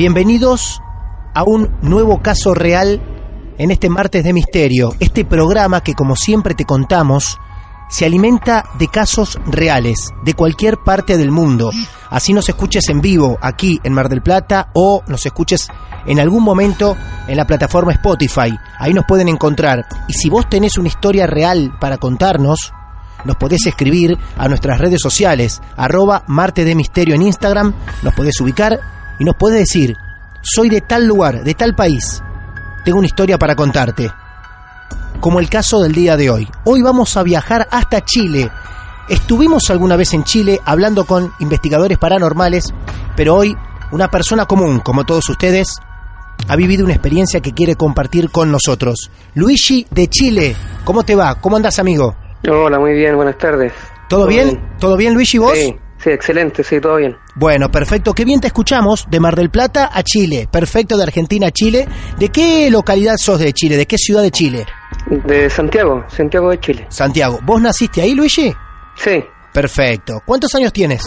Bienvenidos a un nuevo caso real en este martes de misterio, este programa que como siempre te contamos se alimenta de casos reales de cualquier parte del mundo. Así nos escuches en vivo aquí en Mar del Plata o nos escuches en algún momento en la plataforma Spotify. Ahí nos pueden encontrar. Y si vos tenés una historia real para contarnos, nos podés escribir a nuestras redes sociales, arroba Marte de Misterio en Instagram, nos podés ubicar y nos puede decir, soy de tal lugar, de tal país, tengo una historia para contarte. Como el caso del día de hoy. Hoy vamos a viajar hasta Chile. Estuvimos alguna vez en Chile hablando con investigadores paranormales, pero hoy una persona común, como todos ustedes, ha vivido una experiencia que quiere compartir con nosotros. Luigi de Chile, ¿cómo te va? ¿Cómo andas, amigo? Hola, muy bien, buenas tardes. ¿Todo, bien? ¿Todo bien, Luigi, vos? Sí, sí, excelente, sí, todo bien. Bueno, perfecto. Qué bien te escuchamos de Mar del Plata a Chile. Perfecto, de Argentina a Chile. ¿De qué localidad sos de Chile? ¿De qué ciudad de Chile? De Santiago, Santiago de Chile. Santiago. ¿Vos naciste ahí, Luigi? Sí, Perfecto. ¿Cuántos años tienes?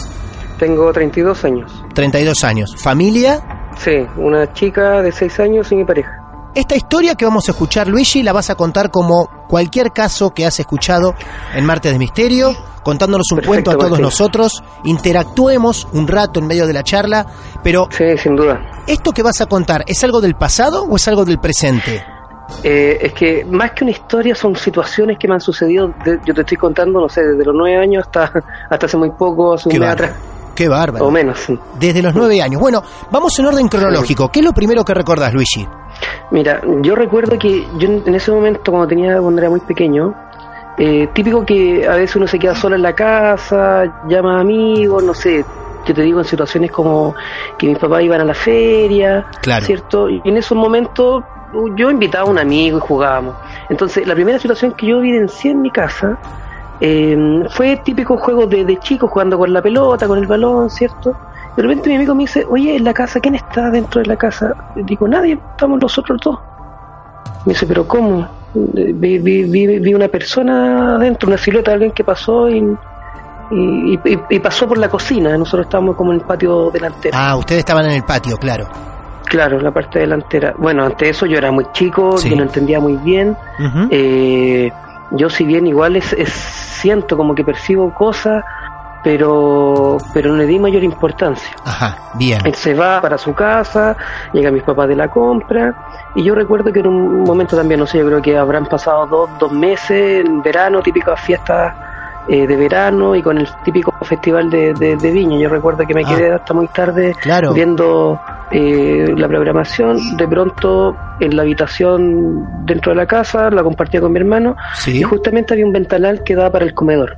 tengo 32 años. 32 años. ¿Familia? Sí, una chica de 6 años y mi pareja. Esta historia que vamos a escuchar, Luigi, la vas a contar como cualquier caso que has escuchado en Martes de Misterio, contándonos un Perfecto, cuento a todos Martín. nosotros, interactuemos un rato en medio de la charla, pero Sí, sin duda. ¿esto que vas a contar es algo del pasado o es algo del presente? Eh, es que más que una historia son situaciones que me han sucedido, de- yo te estoy contando, no sé, desde los 9 años hasta, hasta hace muy poco, hace un mes atrás, Qué bárbaro. o menos. Desde los nueve años. Bueno, vamos en orden cronológico. ¿Qué es lo primero que recordás, Luigi? Mira, yo recuerdo que yo en ese momento, cuando tenía cuando era muy pequeño, eh, típico que a veces uno se queda solo en la casa, llama a amigos, no sé, yo te digo en situaciones como que mis papás iban a la feria, Claro. ¿cierto? Y en esos momentos yo invitaba a un amigo y jugábamos. Entonces, la primera situación que yo evidencié en mi casa eh, fue típico juego de, de chicos jugando con la pelota, con el balón, ¿cierto? De repente mi amigo me dice, oye, en la casa, ¿quién está dentro de la casa? Digo, nadie, estamos nosotros dos. Me dice, pero ¿cómo? Vi, vi, vi, vi una persona adentro, una silueta de alguien que pasó y, y, y- y pasó por la cocina. Nosotros estábamos como en el patio delantero. Ah, ustedes estaban en el patio, claro. Claro, la parte delantera. Bueno, ante eso yo era muy chico, Sí. yo no entendía muy bien. Eh, yo si bien igual es, es- siento como que percibo cosas, pero, pero no le di mayor importancia. Ajá, bien. Él se va para su casa, llega mis papás de la compra, y yo recuerdo que en un momento también, no sé, yo creo que habrán pasado dos, dos meses, en verano, típicas fiestas eh, de verano y con el típico festival de, de, de viña. Yo recuerdo que me Ah. quedé hasta muy tarde Claro. viendo eh, la programación, de pronto en la habitación dentro de la casa, la compartía con mi hermano, Sí. y justamente había un ventanal que daba para el comedor.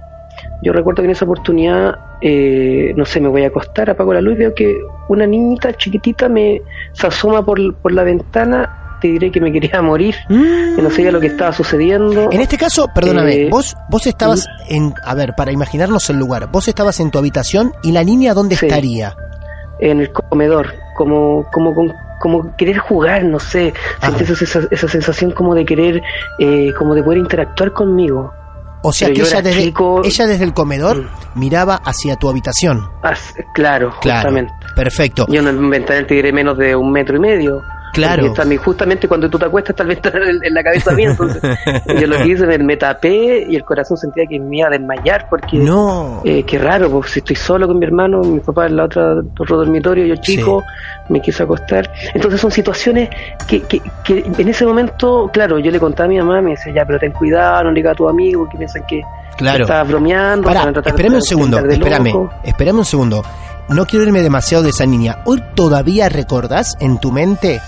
Yo recuerdo que en esa oportunidad, eh, no sé, me voy a acostar, apago la luz y veo que una niñita chiquitita me se asoma por, por la ventana, te diré que me quería morir, que no sabía lo que estaba sucediendo. En este caso, perdóname, Eh, vos, vos estabas en, a ver, para imaginarnos el lugar, vos estabas en tu habitación y la niña dónde Sí. estaría? en el comedor, como, como con como querer jugar, no sé, Ajá. sentí esa, esa, esa sensación como de querer, eh, como de poder interactuar conmigo. O sea Pero que ella desde, chico- ella desde el comedor Mm. miraba hacia tu habitación. Claro, Claro. justamente. Perfecto. Yo inventaré el tigre menos de un metro y medio. Claro. También, justamente cuando tú te acuestas, tal vez está en, en la cabeza mía. Entonces, yo lo que hice, me, me tapé y el corazón sentía que me iba a desmayar porque. No. Eh, qué raro, porque si estoy solo con mi hermano, mi papá en la otra otro dormitorio, yo chico, me quise acostar. Entonces son situaciones que, que, que en ese momento, claro, yo le contaba a mi mamá, me decía, ya, pero ten cuidado, no le digas a tus amigos que piensan que Claro. estás bromeando. Pará, espérame un segundo, espérame, loco". espérame un segundo. No quiero irme demasiado de esa niña. ¿Hoy todavía recordás en tu mente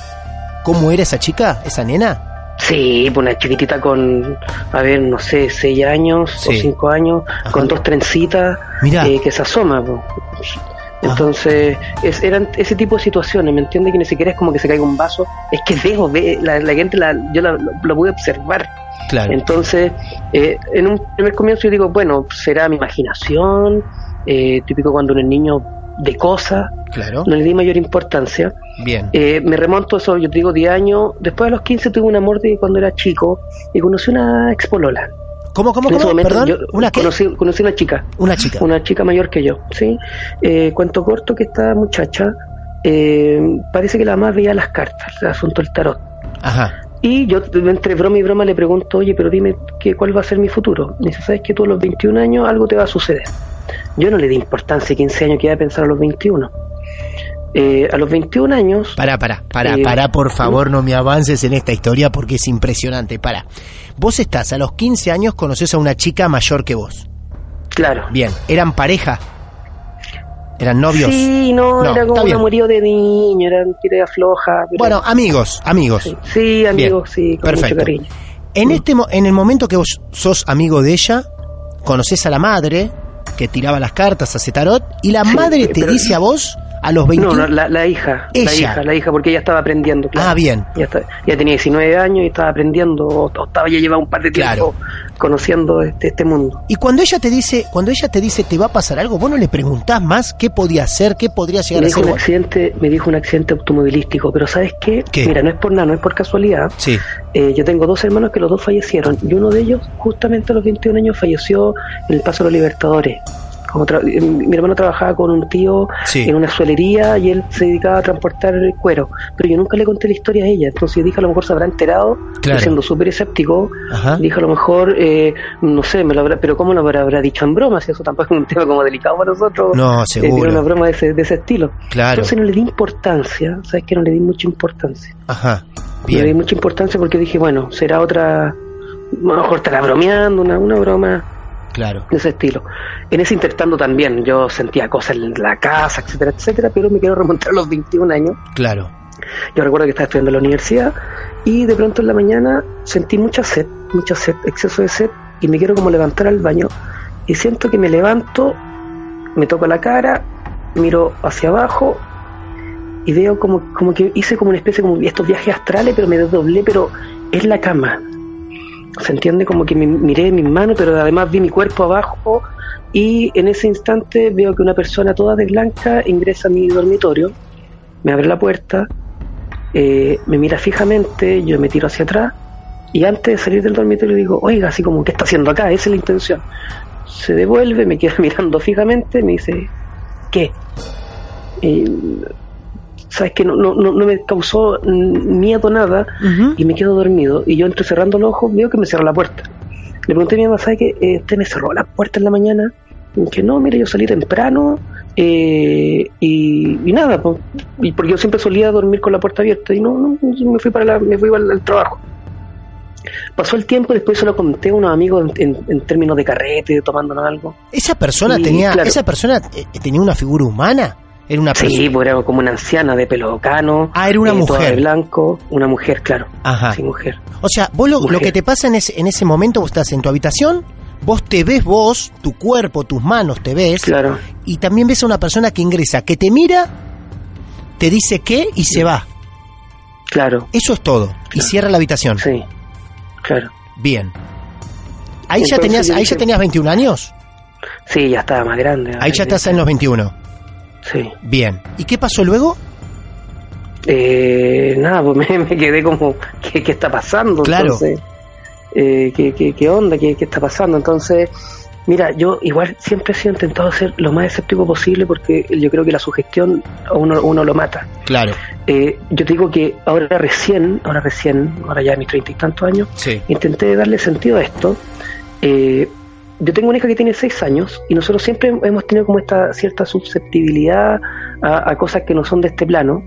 cómo era esa chica, esa nena? Sí, pues una chiquitita con, a ver, no sé, seis años Sí. o cinco años, Ajá. con dos trencitas eh, que se asoma. pues. Entonces, es, eran ese tipo de situaciones, ¿me entiendes? Que ni siquiera es como que se caiga un vaso, es que veo, ve, la, la gente, la, yo la, lo pude observar. Claro. Entonces, eh, en un primer comienzo yo digo, bueno, será mi imaginación, eh, típico cuando uno es niño de cosas, Claro. no le di mayor importancia. Bien. Eh, me remonto a eso, yo te digo, 10 años. Después de los 15 tuve un amor de cuando era chico y conocí una expolola. ¿Cómo, cómo, cómo? momento Perdón. ¿Una qué? conocí, conocí una chica, Una chica. una chica mayor que yo, ¿sí? Eh, cuento corto que esta muchacha eh, parece que la más veía las cartas, el asunto del tarot. Ajá. Y yo entre broma y broma le pregunto, oye, pero dime que, cuál va a ser mi futuro. Me dice, sabes que tú a los 21 años algo te va a suceder. Yo no le di importancia a 15 años que iba a pensar a los 21. Eh, a los 21 años... Pará, pará, pará, Eh, pará, por favor, no me avances en esta historia porque es impresionante. Pará. Vos estás a los 15 años, conoces a una chica mayor que vos. Claro. Bien, ¿eran pareja? ¿Eran novios? Sí, no, No, era como un amorío de niño, era tira floja. pero- Bueno, amigos, amigos. sí, sí, amigos, sí, con Perfecto. mucho cariño. En este en el momento que vos sos amigo de ella, conoces a la madre que tiraba las cartas, hace tarot, y la Sí, madre te pero- dice a vos a los 21 No, no, la, la hija, Ella. la hija, la hija, porque ella estaba aprendiendo. claro. Ah, bien. Ya, tenía 19 años y estaba aprendiendo, o, estaba ya llevaba un par de tiempo conociendo este, este mundo. Y cuando ella te dice, cuando ella te dice te va a pasar algo, vos no le preguntás más qué podía hacer, qué podría llegar Me a ser. un accidente, me dijo un accidente automovilístico, pero ¿sabes qué? ¿Qué? Mira, no es por nada, no es por casualidad. Sí. Eh, yo tengo dos hermanos que los dos fallecieron y uno de ellos justamente a los 21 años falleció en el Paso de los Libertadores. Eh, mi hermano trabajaba con un tío Sí. en una suelería y él se dedicaba a transportar el cuero, pero yo nunca le conté la historia a ella, entonces yo dije a lo mejor se habrá enterado, Claro. siendo súper escéptico, Ajá. dije a lo mejor, eh, no sé, me lo habrá, pero ¿cómo lo habrá, habrá dicho en broma? Si eso tampoco es un tema como delicado para nosotros. No, eh, seguro. una broma de ese, de ese estilo. Claro. Entonces no le di importancia, ¿sabes que No le di mucha importancia. Ajá. Le di mucha importancia porque dije, bueno, será otra, a lo mejor estará bromeando, una, una broma Claro. de ese estilo. En ese intertanto también yo sentía cosas en la casa, etcétera, etcétera, pero me quiero remontar a los 21 años. Claro. Yo recuerdo que estaba estudiando en la universidad y de pronto en la mañana sentí mucha sed, mucha sed, exceso de sed y me quiero como levantar al baño y siento que me levanto, me toco la cara, miro hacia abajo y veo como, como que hice como una especie como estos viajes astrales, pero me desdoblé, pero es la cama. Se entiende como que me miré mis manos, pero además vi mi cuerpo abajo y en ese instante veo que una persona toda de blanca ingresa a mi dormitorio, me abre la puerta, eh, me mira fijamente, yo me tiro hacia atrás y antes de salir del dormitorio digo, oiga, así como, ¿qué está haciendo acá? Esa es la intención. Se devuelve, me queda mirando fijamente, me dice, ¿qué? Y, ¿Sabes que no, no, no, no me causó miedo nada y me quedo dormido y yo entre cerrando los ojos veo que me cierra la puerta. Le pregunté a mi mamá, ¿sabe que eh, usted me cerró la puerta en la mañana? Y que no, mire, yo salí temprano eh, y, y nada, pues, y porque yo siempre solía dormir con la puerta abierta y no, no me fui para la, me fui al, al trabajo. Pasó el tiempo y después se lo conté a unos amigos en, en- en términos de carrete, tomándonos algo. Esa persona tenía, claro. esa persona eh, tenía una figura humana. Era una persona. Sí, pues era como una anciana de pelo cano. Ah, era una eh, mujer. de blanco, una mujer, claro. Ajá. Sí, mujer. O sea, vos lo, que te pasa en ese, en ese momento, vos estás en tu habitación, vos te ves vos, tu cuerpo, tus manos te ves, Claro. y también ves a una persona que ingresa, que te mira, te dice qué y se va. Claro, Eso es todo. Y cierra la habitación. sí, claro. Bien. Ahí ya tenías, ahí ya tenías 21 años. Sí, ya estaba más grande. Ahí ya estás en los 21. Sí. Bien. ¿Y qué pasó luego? eh, nada, pues me, me quedé como, ¿qué, qué está pasando? Claro. Entonces, eh, ¿qué, qué, qué onda? ¿Qué, ¿Qué está pasando? Entonces, mira, yo igual siempre he sido intentado ser lo más escéptico posible porque yo creo que la sugestión a uno, uno lo mata. Claro. Eh, yo te digo que ahora recién, ahora recién, ahora ya de mis treinta y tantos años, Sí. intenté darle sentido a esto. Eh, yo tengo una hija que tiene seis años y nosotros siempre hemos tenido como esta cierta susceptibilidad a, a cosas que no son de este plano.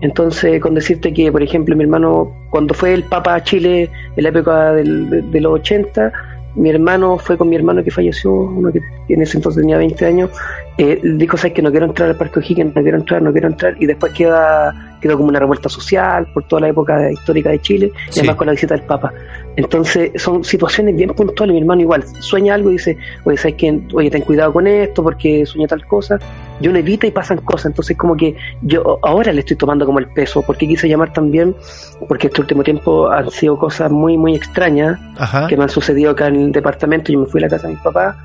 Entonces, con decirte que, por ejemplo, mi hermano, cuando fue el Papa a Chile en la época del- de, de los 80, mi hermano fue con mi hermano que falleció, uno que en ese entonces tenía 20 años, eh, dijo, sabes que no quiero entrar al Parque O'Higgins, no quiero entrar, no quiero entrar, y después queda, quedó como una revuelta social por toda la época histórica de Chile, y además con la visita del Papa. Entonces, son situaciones bien puntuales, mi hermano igual, sueña algo y dice, oye, sabes que, oye, ten cuidado con esto porque sueña tal cosa, y uno evita y pasan cosas, entonces como que yo ahora le estoy tomando como el peso, porque quise llamar también, porque este último tiempo han sido cosas muy, muy extrañas, Ajá. que me han sucedido acá en el departamento. Yo me fui a la casa de mis papás,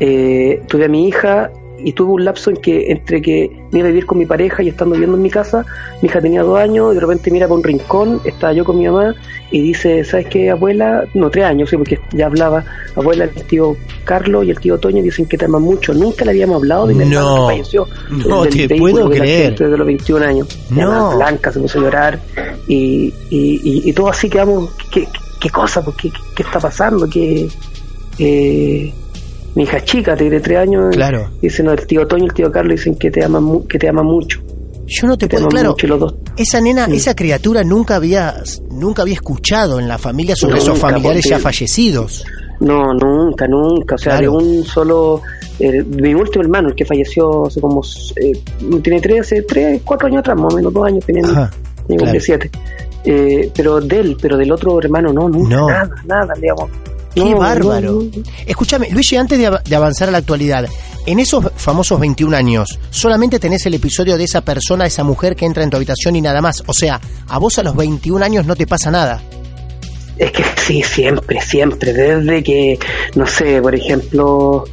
eh, tuve a mi hija y tuve un lapso en que entre que me iba a vivir con mi pareja y estando viviendo en mi casa, mi hija tenía dos años y de repente mira para un rincón, estaba yo con mi mamá y dice, ¿sabes qué, abuela? No, tres años, sí, porque ya hablaba. Abuela, el tío Carlos y el tío Toño dicen que te aman mucho. Nunca le habíamos hablado de mi No. que falleció. No del te puedo creer. accidente de los 21 años. No. Blanca se puso a llorar y, y, y, y todo así quedamos, ¿qué, qué, cosa? pues, ¿Qué, qué está pasando? ¿Qué, eh, mi hija chica, tiene tres años. Claro. Dicen, no, el tío Toño y el tío Carlos dicen que te aman, que te ama mucho. Yo no te puedo, claro. los dos. Esa nena, Sí. esa criatura nunca había, nunca había escuchado en la familia sobre No, esos familiares porque- ya fallecidos. No, nunca, nunca. O sea, Claro. de un solo. eh, mi último hermano, el que falleció hace como. eh, tiene tres, hace tres, cuatro años atrás, más o menos dos años, tenía, Ajá, claro. siete. Eh, pero de él, pero del otro hermano, no, nunca, No. nada, nada, digamos. Qué No, bárbaro. no, no. Escúchame, Luigi, antes de, av- de avanzar a la actualidad, en esos famosos 21 años, solamente tenés el episodio de esa persona, esa mujer que entra en tu habitación y nada más. O sea, a vos a los 21 años no te pasa nada. Es que sí, siempre, siempre. Desde que, no sé, por ejemplo,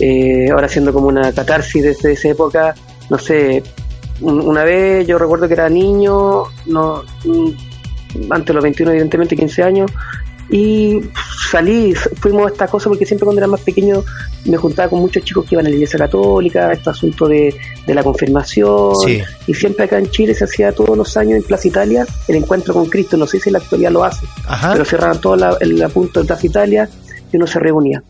eh, ahora haciendo como una catarsis desde esa época, no sé, un- una vez yo recuerdo que era niño, no mm, antes de los 21, evidentemente 15 años, y salí, fuimos a esta cosa porque siempre cuando era más pequeño me juntaba con muchos chicos que iban a la iglesia católica, este asunto de, de la confirmación, Sí. y siempre acá en Chile se hacía todos los años en Plaza Italia el encuentro con Cristo, no sé si en la actualidad lo hace Ajá. pero cerraban todo la- el punto de Plaza Italia y uno se reunía.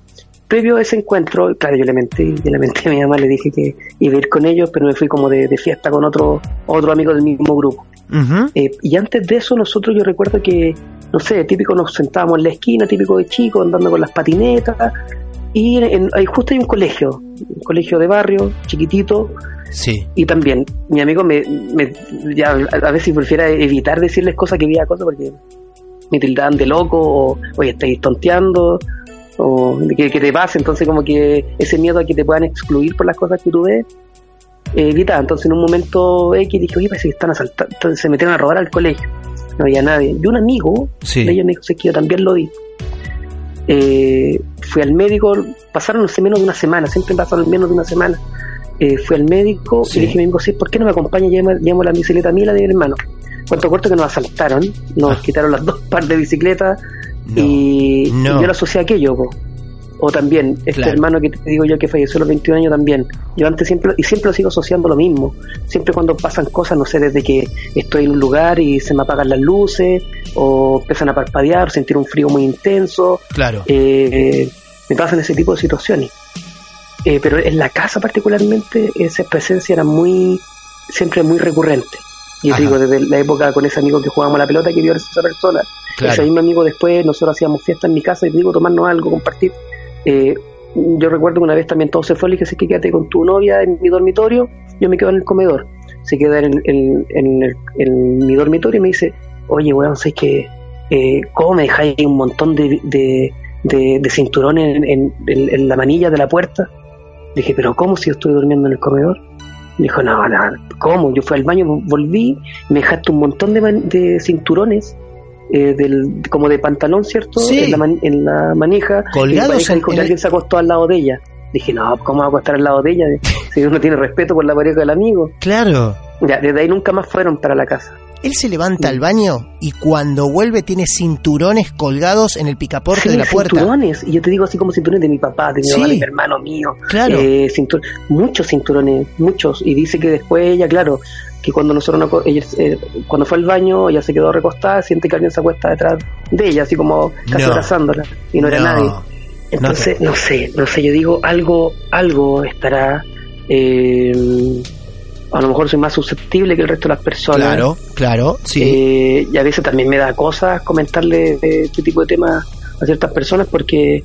Previo a ese encuentro, claro, yo le menté, yo le menté a mi mamá, le dije que iba a ir con ellos, pero me fui como de, de fiesta con otro, otro amigo del mismo grupo. Eh, y antes de eso, nosotros yo recuerdo que, no sé, típico nos sentábamos en la esquina, típico de chicos, andando con las patinetas, y en- ahí justo hay un colegio, un colegio de barrio, chiquitito, Sí. y también, mi amigo me, me- ya a a veces prefiera evitar decirles cosas que veía cosas porque me tildaban de loco o oye estáis tonteando o que, que te pase, entonces como que ese miedo a que te puedan excluir por las cosas que tú ves, eh. Entonces en un momento X dije, oye, parece que están asaltando, entonces se metieron a robar al colegio, no había nadie. Y un amigo Sí. de ellos me dijo, "Sí, que yo también lo vi. Eh, fui al médico, pasaron no sé, menos de una semana, siempre pasaron menos de una semana. Eh, fui al médico Sí. y le dije a mi amigo, sí, ¿por qué no me acompaña? Llevo, llevo la bicicleta mía y la de mi hermano. Cuanto corto que nos asaltaron, nos Ah. quitaron las dos par de bicicletas No. y, No. y yo lo asocié a aquello. po. O también, este Claro. hermano que te digo yo que falleció a los 21 años también. Yo antes siempre, y siempre lo sigo asociando lo mismo. Siempre cuando pasan cosas, no sé, desde que estoy en un lugar y se me apagan las luces, o empiezan a parpadear, sentir un frío muy intenso, Claro. eh, me pasan ese tipo de situaciones. Eh, pero en la casa particularmente esa presencia era muy, siempre muy recurrente. Yo Ajá. te digo, desde la época con ese amigo que jugábamos a la pelota que vio a esa persona, Claro. ese mismo amigo después nosotros hacíamos fiesta en mi casa y te digo, tomarnos algo, compartir. Eh, yo recuerdo que una vez también todo se fue, le dije, "Sí, que quédate con tu novia en mi dormitorio, yo me quedo en el comedor. Se queda en, en- en el- en mi dormitorio y me dice, oye, weón, sé que, eh, ¿cómo me dejáis un montón de, de, de- de cinturones en, la manilla de la puerta? Le dije, pero ¿cómo si yo estoy durmiendo en el comedor? Me dijo, no, no, ¿cómo? Yo fui al baño, volví, me dejaste un montón de, de cinturones, eh, del, como de pantalón, ¿cierto? Sí. En, la man- en la manija. Colgados en- dijo en que el- alguien se acostó al lado de ella. Dije, no, ¿cómo va a acostar al lado de ella? Si uno tiene respeto por la pareja del amigo. Claro. Ya, desde ahí nunca más fueron para la casa. Él se levanta al baño y cuando vuelve tiene cinturones colgados en el picaporte Sí, de la puerta. cinturones, y yo te digo así como cinturones de mi papá, de mi Sí. mamá, de mi hermano mío. Claro. Eh, cintur- muchos cinturones, muchos. Y dice que después ella, claro, que cuando nosotros no ella, eh, cuando fue al baño, ella se quedó recostada, siente que alguien se acuesta detrás de ella, así como casi No. abrazándola, y no, era No. nadie. Entonces, no, sé, no sé, yo digo, algo, algo estará. eh, a lo mejor soy más susceptible que el resto de las personas. Claro, claro, sí. Eh, y a veces también me da cosas comentarle eh, este tipo de temas a ciertas personas porque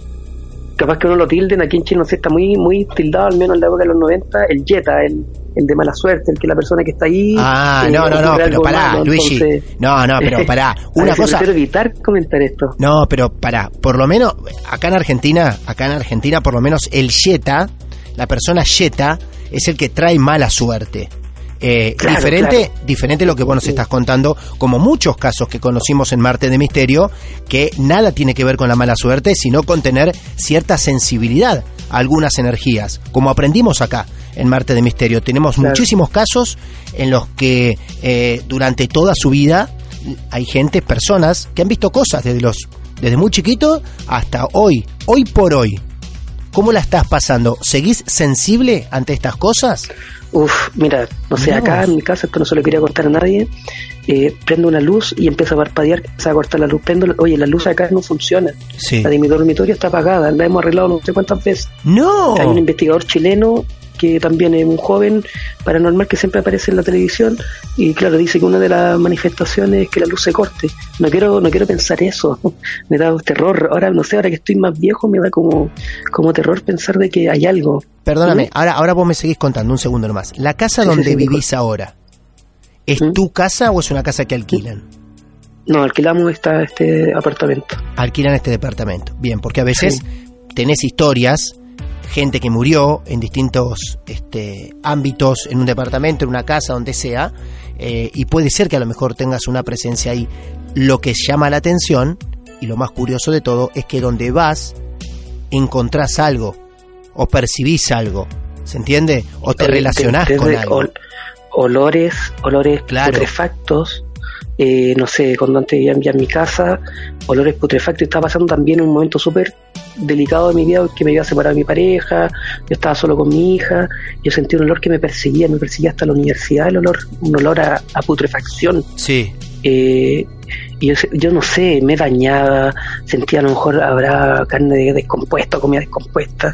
capaz que uno lo tilden, aquí en Chile no sé, está muy muy tildado, al menos en la época de los 90, el Jetta, el, el de mala suerte, el que la persona que está ahí... ah, eh, no, no, no, pero pará, malo, Luigi. entonces- No, no, pero pará. Una cosa. prefiero evitar comentar esto. No, pero pará, por lo menos acá en Argentina, acá en Argentina por lo menos el yeta, la persona yeta es el que trae mala suerte. Eh, Claro, diferente, claro. diferente lo que vos nos estás contando, como muchos casos que conocimos en Marte de Misterio, que nada tiene que ver con la mala suerte, sino con tener cierta sensibilidad a algunas energías, como aprendimos acá en Marte de Misterio. Tenemos Claro. muchísimos casos en los que eh, durante toda su vida hay gente, personas que han visto cosas desde los desde muy chiquito hasta hoy, hoy por hoy. ¿Cómo la estás pasando? ¿Seguís sensible ante estas cosas? Uf, mira, no sé, acá en mi casa, esto no se lo quería contar a nadie, eh, prendo una luz y empiezo a parpadear, empieza a cortar la luz, prendo, la- oye, la luz acá no funciona, Sí. la de mi dormitorio está apagada, la hemos arreglado no sé cuántas veces. No. Hay un investigador chileno que también es un joven paranormal que siempre aparece en la televisión y claro, dice que una de las manifestaciones es que la luz se corte. No quiero no quiero pensar eso. me da terror. Ahora no sé, ahora que estoy más viejo me da como como terror pensar de que hay algo. Perdóname, ¿Mm? ahora, ahora vos me seguís contando un segundo nomás. ¿La casa donde sí, sí, vivís ahora es ¿Mm? tu casa o es una casa que alquilan? No, alquilamos esta este apartamento. Alquilan este departamento. Bien, porque a veces tenés historias, gente que murió en distintos este, ámbitos, en un departamento, en una casa, donde sea, eh, y puede ser que a lo mejor tengas una presencia ahí. Lo que llama la atención, y lo más curioso de todo, es que donde vas, encontrás algo, o percibís algo, ¿se entiende? O te relacionás con algo. ol- olores, olores Claro. putrefactos. Eh, no sé, cuando antes vivía ya en mi casa, olores putrefactos. Estaba pasando también un momento súper delicado de mi vida que me iba a separar de mi pareja. Yo estaba solo con mi hija. Yo sentí un olor que me perseguía, me perseguía hasta la universidad, el olor, un olor a, a putrefacción. Sí, Eh, y yo, yo no sé, me dañaba, sentía a lo mejor habrá carne de- descompuesta, comida descompuesta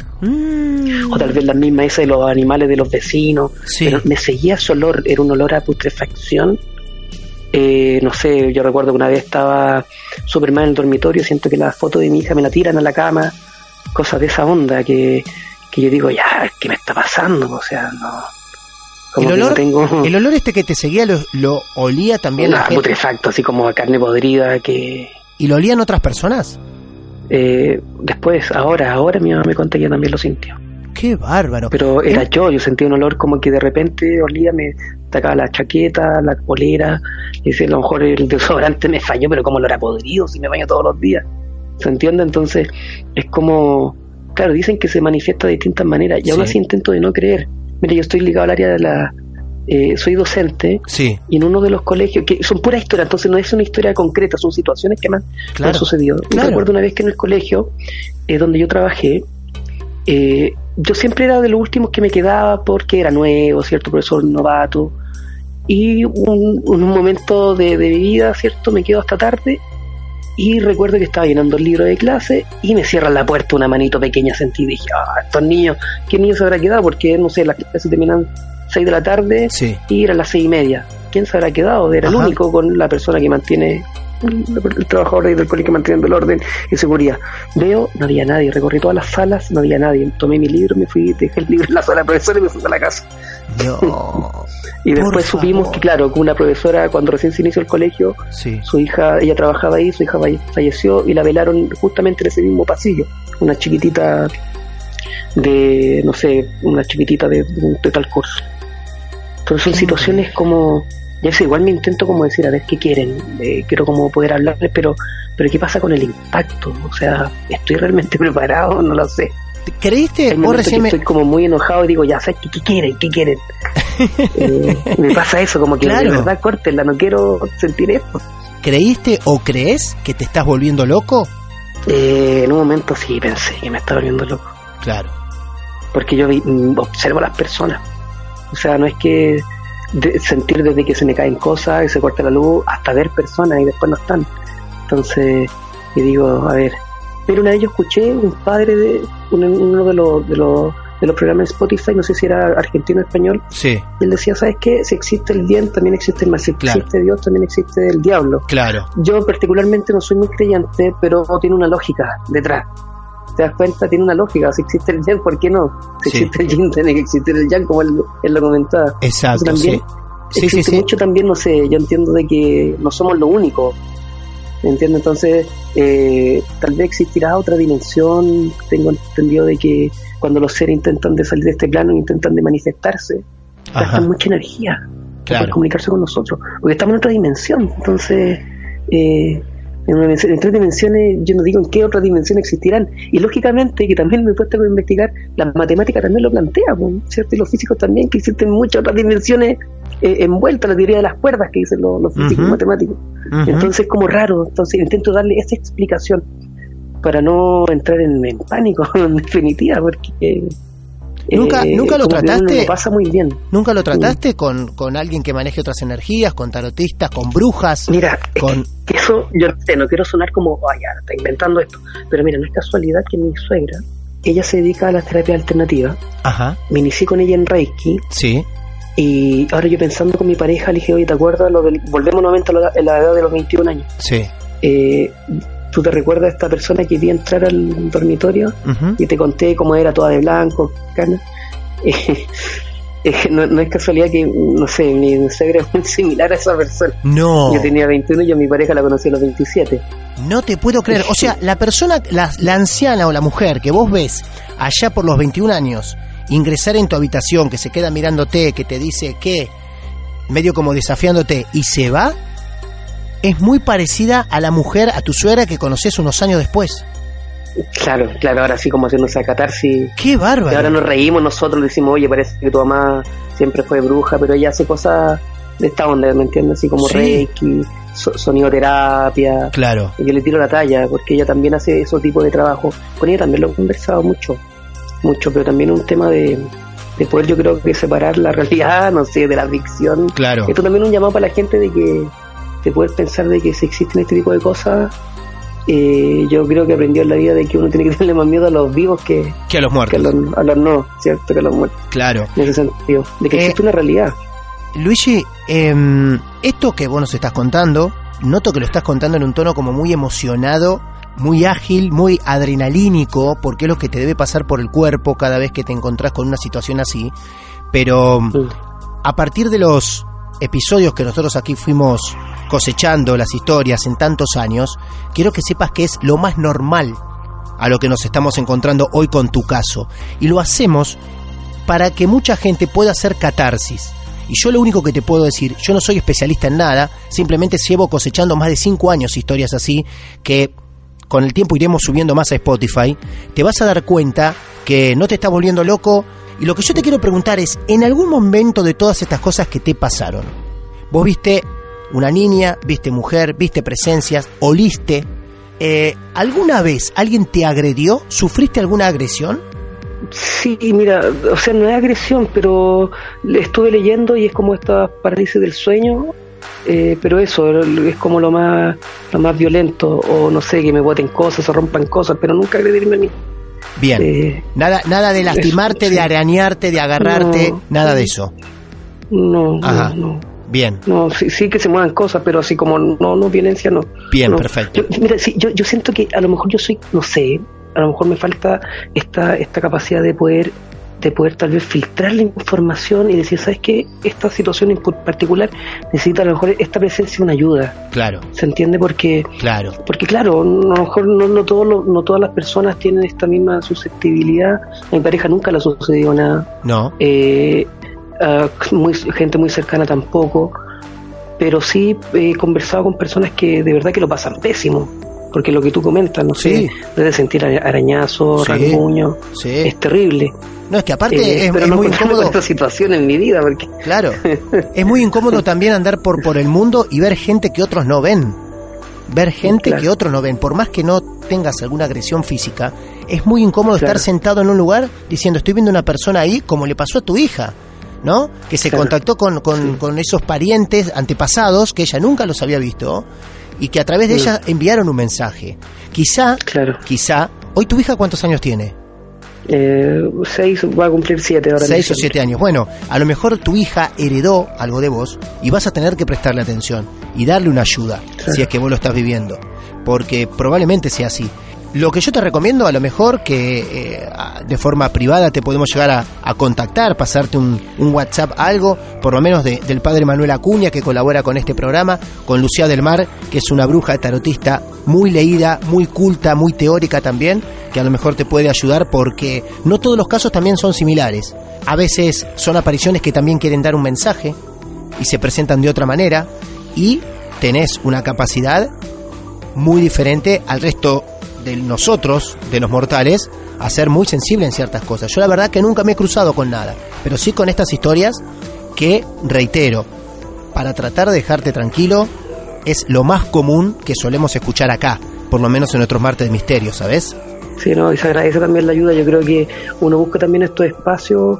o tal vez la misma esa de los animales de los vecinos, Sí. pero me seguía ese olor, era un olor a putrefacción. Eh, no sé, yo recuerdo que una vez estaba súper mal en el dormitorio, siento que la foto de mi hija me la tiran a la cama, cosas de esa onda que, que yo digo, ya, ¿qué me está pasando? O sea, no. Como el no olor, tengo el olor este que te seguía lo, lo olía también la gente. putrefacto, así como a carne podrida que ¿Y lo olían otras personas? eh, después, ahora, ahora mi mamá me contó que también lo sintió. Qué bárbaro. Pero era yo, yo sentía un olor como que de repente olía, me sacaba la chaqueta, la polera, y decía, a lo mejor el desodorante me falló, pero como lo era podrido si me baño todos los días. ¿Se entiende? Entonces, es como, claro, dicen que se manifiesta de distintas maneras, y aún Sí. así intento de no creer. Mira, yo estoy ligado al área de la... eh, soy docente Sí, y en uno de los colegios, que son puras historias, entonces no es una historia concreta, son situaciones que me han, sucedido. Claro. recuerdo una vez que en el colegio eh, donde yo trabajé, eh, yo siempre era de los últimos que me quedaba porque era nuevo, cierto, profesor novato. Y un, un momento de, de mi vida, cierto, me quedo hasta tarde y recuerdo que estaba llenando el libro de clase y me cierran la puerta una manito pequeña sentí y dije, ah, estos niños, ¿qué niños se habrá quedado? Porque, no sé, las clases terminan 6 de la tarde Sí. y era las seis y media. ¿Quién se habrá quedado? Era el único con la persona que mantiene, el, trabajador ahí del colegio manteniendo el orden y seguridad. Veo, no había nadie, recorrí todas las salas, no había nadie. Tomé mi libro, me fui, dejé el libro en la sala de profesora y me fui a la casa. No. Y después supimos favor. que, claro, que una profesora, cuando recién se inició el colegio, Sí. su hija, ella trabajaba ahí, su hija falle- falleció y la velaron justamente en ese mismo pasillo. Una chiquitita de, no sé, una chiquitita de, de tal curso. Son situaciones como, ya sé, igual me intento como decir, a ver qué quieren, eh, quiero como poder hablarles, pero, pero ¿qué pasa con el impacto? O sea, ¿estoy realmente preparado? No lo sé. ¿Creíste? Vos recién me... estoy como muy enojado y digo, ya sé, ¿qué, qué quieren? ¿Qué quieren? Eh, me pasa eso, como que Claro. de verdad córtela, no quiero sentir esto. ¿Creíste o crees que te estás volviendo loco? Eh, en un momento sí pensé que me estaba volviendo loco, Claro. porque yo vi- mm, observo a las personas. O sea, no es que de- sentir desde que se me caen cosas y se corta la luz hasta ver personas y después no están. Entonces, y digo, a ver. Pero una vez yo escuché un padre de uno, de los, de los de los programas de Spotify, no sé si era argentino o español, Sí, y él decía, ¿sabes qué? Si existe el bien, también existe el mal. Si Claro. existe Dios, también existe el diablo. claro. Yo particularmente no soy muy creyente, pero tiene una lógica detrás. ¿Te das cuenta? Tiene una lógica. Si existe el yin, ¿por qué no? Si Sí. existe el yin, tiene que existir el yang, como él, él lo comentaba. Exacto, También sí. Existe mucho también, no sé, yo entiendo de que no somos lo único. ¿Entiendes? Entonces, eh, tal vez existirá otra dimensión. Tengo entendido de que cuando los seres intentan de salir de este plano, intentan de manifestarse, Ajá, gastan mucha energía para claro. poder comunicarse con nosotros, porque estamos en otra dimensión. Entonces, eh, en, una dimensión- en tres dimensiones, yo no digo en qué otra dimensión existirán. Y lógicamente, que también me he puesto a investigar, la matemática también lo plantea, ¿cierto? Y los físicos también, que existen muchas otras dimensiones eh, envueltas, la teoría de las cuerdas que dicen los, los físicos Ujú. matemáticos. Ujú. Entonces, como raro, entonces intento darle esa explicación para no entrar en, en pánico, en definitiva, porque. eh, ¿Nunca- nunca lo trataste? lo pasa muy bien. ¿Nunca lo trataste con, con alguien que maneje otras energías, con tarotistas, con brujas? Mira, Con- eso, yo no sé, no quiero sonar como, ay, ya, está inventando esto, pero mira, no es casualidad que mi suegra, ella se dedica a las terapias alternativas, Ajá, me inicié con ella en Reiki, sí, y ahora yo pensando con mi pareja, le dije, oye, ¿te acuerdas? Lo del, volvemos nuevamente a la, a la edad de los 21 años. sí. Eh, ¿Tú te recuerdas de esta persona que vi entrar al dormitorio? Y te conté cómo era toda de blanco, cana. Eh, eh, no, no es casualidad que, no sé, mi suegra es muy similar a esa persona. No, Yo tenía 21 y a mi pareja la conocí a los 27. no te puedo creer. O sea, la persona, la, la anciana o la mujer que vos ves allá por los 21 años ingresar en tu habitación, que se queda mirándote, que te dice que, medio como desafiándote, y se va, es muy parecida a la mujer, a tu suegra que conoces unos años después. Claro, claro, ahora sí como haciéndose a catarsis. ¡Qué Y bárbaro! ahora nos reímos nosotros, decimos, oye, parece que tu mamá siempre fue bruja, pero ella hace cosas de esta onda, ¿me entiendes? Así como Sí. reiki, so- sonidoterapia. Claro, Y yo le tiro la talla, porque ella también hace esos tipos de trabajo. Con ella también lo he conversado mucho, mucho, pero también un tema de, de poder, yo creo que separar la realidad, no sé, de la ficción. claro. Esto también es un llamado para la gente de que, de poder pensar de que si existen este tipo de cosas, eh, yo creo que aprendió en la vida de que uno tiene que tenerle más miedo a los vivos que, Que a los que a, muertos. los, a los no, ¿cierto? Que a los muertos, Claro. en ese sentido, de que Eh, existe una realidad. Luigi, em, esto que vos nos estás contando, noto que lo estás contando en un tono como muy emocionado, muy ágil, muy adrenalínico, porque es lo que te debe pasar por el cuerpo cada vez que te encontrás con una situación así. Pero Mm. a partir de los episodios que nosotros aquí fuimos cosechando, las historias en tantos años, quiero que sepas que es lo más normal a lo que nos estamos encontrando hoy con tu caso. Y lo hacemos para que mucha gente pueda hacer catarsis. Y yo lo único que te puedo decir, yo no soy especialista en nada, simplemente llevo cosechando más de 5 años historias así, que con el tiempo iremos subiendo más a Spotify, te vas a dar cuenta que no te estás volviendo loco. Y lo que yo te quiero preguntar es, en algún momento de todas estas cosas que te pasaron, vos viste una niña, viste mujer, viste presencias, oliste, eh, ¿alguna vez alguien te agredió? ¿Sufriste alguna agresión? Sí, mira, o sea, no es agresión, pero le estuve leyendo y es como esta parálisis del sueño, eh, pero eso es como lo más, lo más violento, o no sé, que me boten cosas, se rompan cosas, pero nunca agredirme a mí. Bien. Eh, Nada, nada de lastimarte, Eso, sí. de arañarte, de agarrarte, No. nada de eso. no, Ajá. no, no, Bien, no, sí, sí que se muevan cosas, pero así como no, no violencia, no. bien, No. perfecto. Yo, mira, sí, yo, yo siento que a lo mejor yo soy, no sé, a lo mejor me falta esta, esta capacidad de poder de poder tal vez filtrar la información y decir, ¿sabes qué? Esta situación en particular necesita a lo mejor esta presencia una ayuda, Claro, ¿se entiende? Porque, claro. porque claro, a lo mejor no, no, todos los- no todas las personas tienen esta misma susceptibilidad, a mi pareja nunca le ha sucedido nada, No, eh, a muy, gente muy cercana tampoco, pero sí he conversado con personas que de verdad que lo pasan pésimo, porque lo que tú comentas, no Sí. sé, desde sentir ara- arañazos, Sí. rasguños, sí, es terrible. No, es que aparte Eh, es, pero es no muy incómodo. esta situación en mi vida, porque Claro. Es muy incómodo también andar por, por el mundo y ver gente que otros no ven. Ver gente Claro. que otros no ven. Por más que no tengas alguna agresión física, es muy incómodo Claro. estar sentado en un lugar diciendo estoy viendo una persona ahí como le pasó a tu hija. ¿No? Que se Claro. contactó con, con, con esos parientes antepasados que ella nunca los había visto y que a través de Mm. ella enviaron un mensaje. Quizá, claro. quizá, hoy tu hija cuántos años tiene? Eh, seis va a cumplir siete ahora. Seis o siete años. Bueno, a lo mejor tu hija heredó algo de vos y vas a tener que prestarle atención y darle una ayuda Claro. si es que vos lo estás viviendo. Porque probablemente sea así. Lo que yo te recomiendo, a lo mejor que eh, de forma privada te podemos llegar a, contactar, pasarte un, un WhatsApp, algo, por lo menos de- del padre Manuel Acuña, que colabora con este programa, con Lucía del Mar, que es una bruja tarotista muy leída, muy culta, muy teórica también, que a lo mejor te puede ayudar porque no todos los casos también son similares. A veces son apariciones que también quieren dar un mensaje y se presentan de otra manera y tenés una capacidad muy diferente al resto de nosotros, de los mortales, a ser muy sensible en ciertas cosas. Yo la verdad que nunca me he cruzado con nada, pero sí con estas historias que, reitero, para tratar de dejarte tranquilo, es lo más común que solemos escuchar acá, por lo menos en nuestros martes de misterio, ¿sabes? Sí, no, y se agradece también la ayuda. Yo creo que uno busca también estos espacios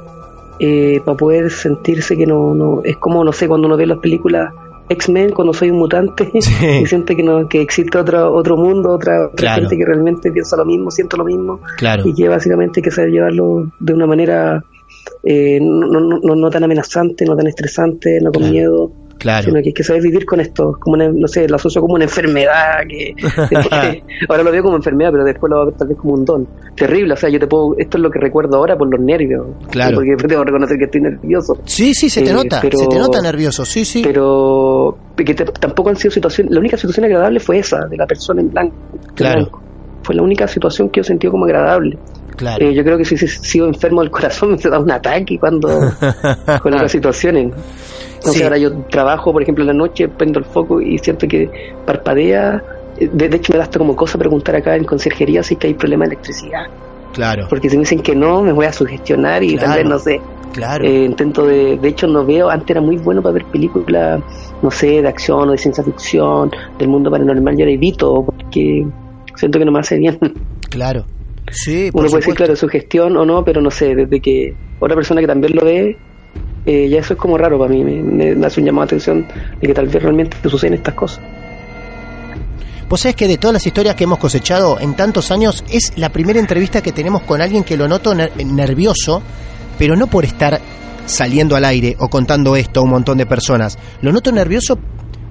eh, para poder sentirse que no, no. Es como, no sé, cuando uno ve las películas X-Men, cuando soy un mutante, Sí. y siente que, no, que existe otro, otro mundo, otra, otra Claro. gente que realmente piensa lo mismo, siente lo mismo, Claro. y que básicamente hay que saber llevarlo de una manera eh, no, no, no, no tan amenazante, no tan estresante, no con Claro. miedo. Claro. sino que hay que saber vivir con esto, como una, no sé, lo asocio como una enfermedad, que, que ahora lo veo como enfermedad, pero después lo veo tal vez como un don. Terrible, o sea, yo te puedo, esto es lo que recuerdo ahora por los nervios, Claro. porque debo reconocer que estoy nervioso, Sí, sí, se te Eh, nota, pero- se te nota nervioso, sí, sí. pero que te- tampoco han sido situaciones, la única situación agradable fue esa, de la persona en blanco. Claro. blanco. Fue la única situación que yo sentí como agradable. claro. Eh, yo creo que si he sido enfermo del corazón me da un ataque cuando con otras situaciones. No Sí. ahora yo trabajo, por ejemplo, en la noche, prendo el foco y siento que parpadea. Eh, De, de hecho, me da hasta como cosa preguntar acá en conserjería si es que hay problema de electricidad. claro, Porque si me dicen que no, me voy a sugestionar y tal Claro. vez, no sé, claro. eh, intento de... De hecho, no veo, antes era muy bueno para ver películas, no sé, de acción o de ciencia ficción, del mundo paranormal, yo la evito porque siento que no me hace bien. Claro. Sí, por Uno puede decir, claro, su gestión o no, pero no sé, desde que otra persona que también lo ve, eh, ya eso es como raro para mí, me, hace un llamado de atención de que tal vez realmente te suceden estas cosas. Vos sabés que de todas las historias que hemos cosechado en tantos años, es la primera entrevista que tenemos con alguien que lo noto ner- nervioso, pero no por estar saliendo al aire o contando esto a un montón de personas. Lo noto nervioso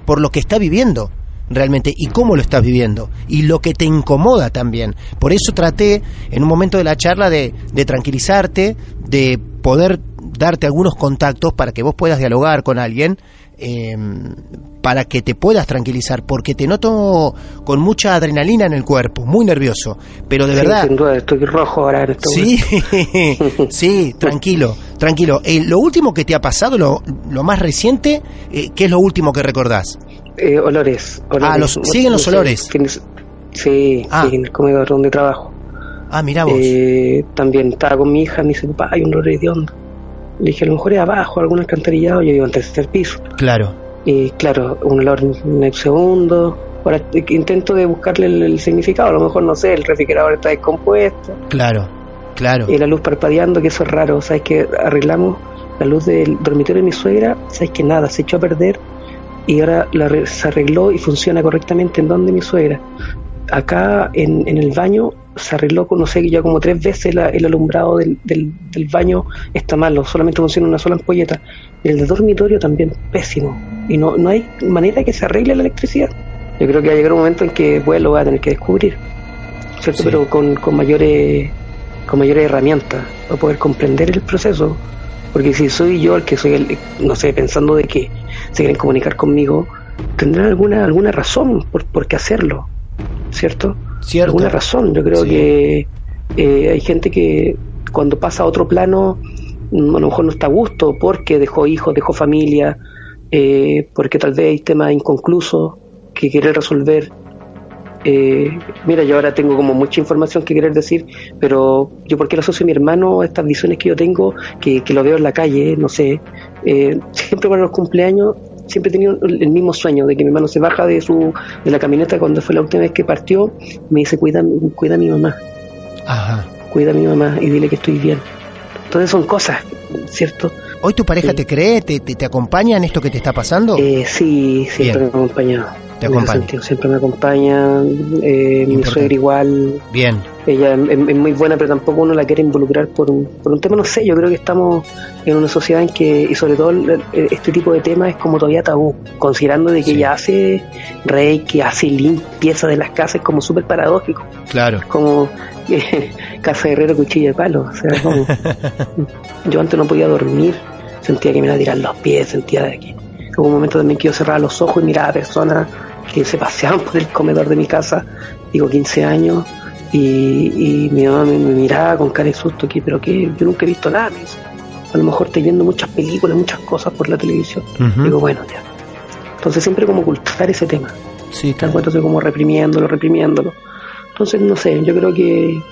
por lo que está viviendo realmente y cómo lo estás viviendo y lo que te incomoda también. Por eso traté en un momento de la charla de, de tranquilizarte, de poder darte algunos contactos para que vos puedas dialogar con alguien, eh, para que te puedas tranquilizar, porque te noto con mucha adrenalina en el cuerpo, muy nervioso, pero de Sí, verdad... sin duda, estoy rojo ahora este Sí, sí, tranquilo, tranquilo. Eh, lo último que te ha pasado, lo, lo más reciente, eh, ¿qué es lo último que recordás? Eh, olores, olores. Ah, los- siguen los olores. Sí, Ah. sí, en el comedor donde trabajo. Ah, mira vos. Eh, también estaba con mi hija, me dice, papá, hay un olor hediondo. Le dije, a lo mejor es abajo, algún alcantarillado, yo vivo en tercer piso. claro, Y claro, un olor en el segundo. Ahora intento de buscarle el, el significado, a lo mejor no sé, el refrigerador está descompuesto, claro, claro. y la luz parpadeando, que eso es raro, sabes que arreglamos la luz del dormitorio de mi suegra, sabes que nada, se echó a perder y ahora la se arregló y funciona correctamente en donde mi suegra. Acá en, en el baño se arregló, no sé, ya como tres veces la- el alumbrado del, del, del baño está malo, solamente funciona una sola ampolleta. El de dormitorio también pésimo. Y no, no hay manera que se arregle la electricidad. Yo creo que va a llegar un momento en que pues, lo voy a tener que descubrir, ¿cierto? Sí. Pero con, con mayores con mayores herramientas para poder comprender el proceso. Porque si soy yo el que soy el, no sé, pensando de que se quieren comunicar conmigo, tendrán alguna alguna razón por, por qué hacerlo, ¿cierto? Cierto. Alguna razón. Yo creo Sí. que eh, hay gente que cuando pasa a otro plano, mm, a lo mejor no está a gusto porque dejó hijos, dejó familia, eh, porque tal vez hay temas inconclusos que quiere resolver. Eh, mira, yo ahora tengo como mucha información que querer decir, pero yo porque lo asocio a mi hermano, estas visiones que yo tengo, que, que lo veo en la calle, no sé, eh, siempre para los cumpleaños siempre he tenido el mismo sueño de que mi hermano se baja de su de la camioneta cuando fue la última vez que partió me dice cuida cuida a mi mamá Ajá. cuida a mi mamá y dile que estoy bien entonces son cosas cierto ¿Hoy tu pareja Sí. te cree? ¿Te, te, te acompaña en esto que te está pasando? Eh, sí, siempre Bien. me ha acompañado. Te acompaña. sentido, siempre me acompaña. eh, mi suegra igual. Bien. Ella es, es muy buena, pero tampoco uno la quiere involucrar por un, por un tema, no sé. Yo creo que estamos en una sociedad en que, y sobre todo este tipo de temas es como todavía tabú, considerando de que Sí. ella hace reiki, hace limpieza de las casas, es como súper paradójico. Claro. Como eh, casa de herrero, cuchilla de palo. O sea, como- yo antes no podía dormir, sentía que me iban a tirar los pies, sentía de que hubo un momento también que yo cerraba los ojos y miraba a personas que se paseaban por el comedor de mi casa, digo 15 años, y, y mi mamá me, me miraba con cara de susto, que pero que yo nunca he visto nada, me dice. a lo mejor estoy viendo muchas películas, muchas cosas por la televisión. Digo, bueno, ya. Entonces siempre como ocultar ese tema. Sí, claro. encuentras como reprimiéndolo, reprimiéndolo. Entonces, no sé, yo creo que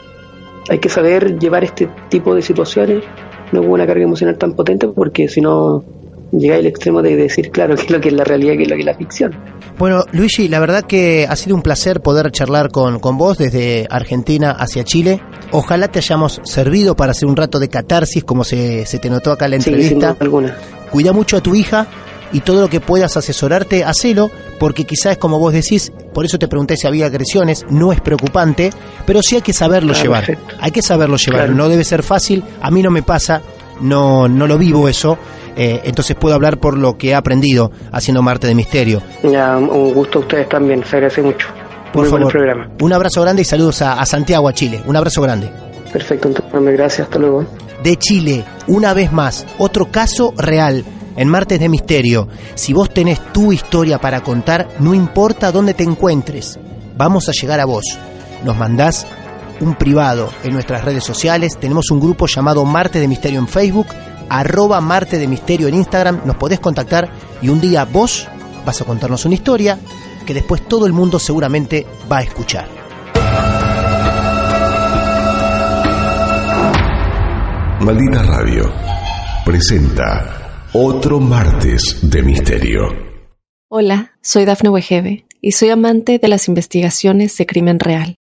hay que saber llevar este tipo de situaciones, no con una carga emocional tan potente, porque si no llega al extremo de decir, claro, qué es lo que es la realidad, qué es lo que es la ficción. Bueno, Luigi, la verdad que ha sido un placer poder charlar con, con vos desde Argentina hacia Chile. Ojalá te hayamos servido para hacer un rato de catarsis, como se, se te notó acá en la Sí, sin entrevista. duda alguna. Cuida mucho a tu hija y todo lo que puedas asesorarte, hacelo, porque quizás como vos decís, por eso te pregunté si había agresiones, no es preocupante, pero sí hay que saberlo Ah, llevar. perfecto. Hay que saberlo llevar, Claro. no debe ser fácil, a mí no me pasa, no, no lo vivo eso, eh, entonces puedo hablar por lo que he aprendido haciendo Marte de Misterio. Ya, un gusto a ustedes también, se agradece mucho. Por Muy favor, programa. un abrazo grande y saludos a, a Santiago, a Chile. Un abrazo grande. Perfecto, entonces, gracias, hasta luego. De Chile, una vez más, otro caso real en Martes de Misterio. Si vos tenés tu historia para contar, no importa dónde te encuentres, vamos a llegar a vos. Nos mandás un privado en nuestras redes sociales. Tenemos un grupo llamado Marte de Misterio en Facebook, arroba Marte de Misterio en Instagram. Nos podés contactar y un día vos vas a contarnos una historia que después todo el mundo seguramente va a escuchar. Maldita Radio presenta otro martes de misterio. Hola, soy Dafne Wegebe y soy amante de las investigaciones de crimen real.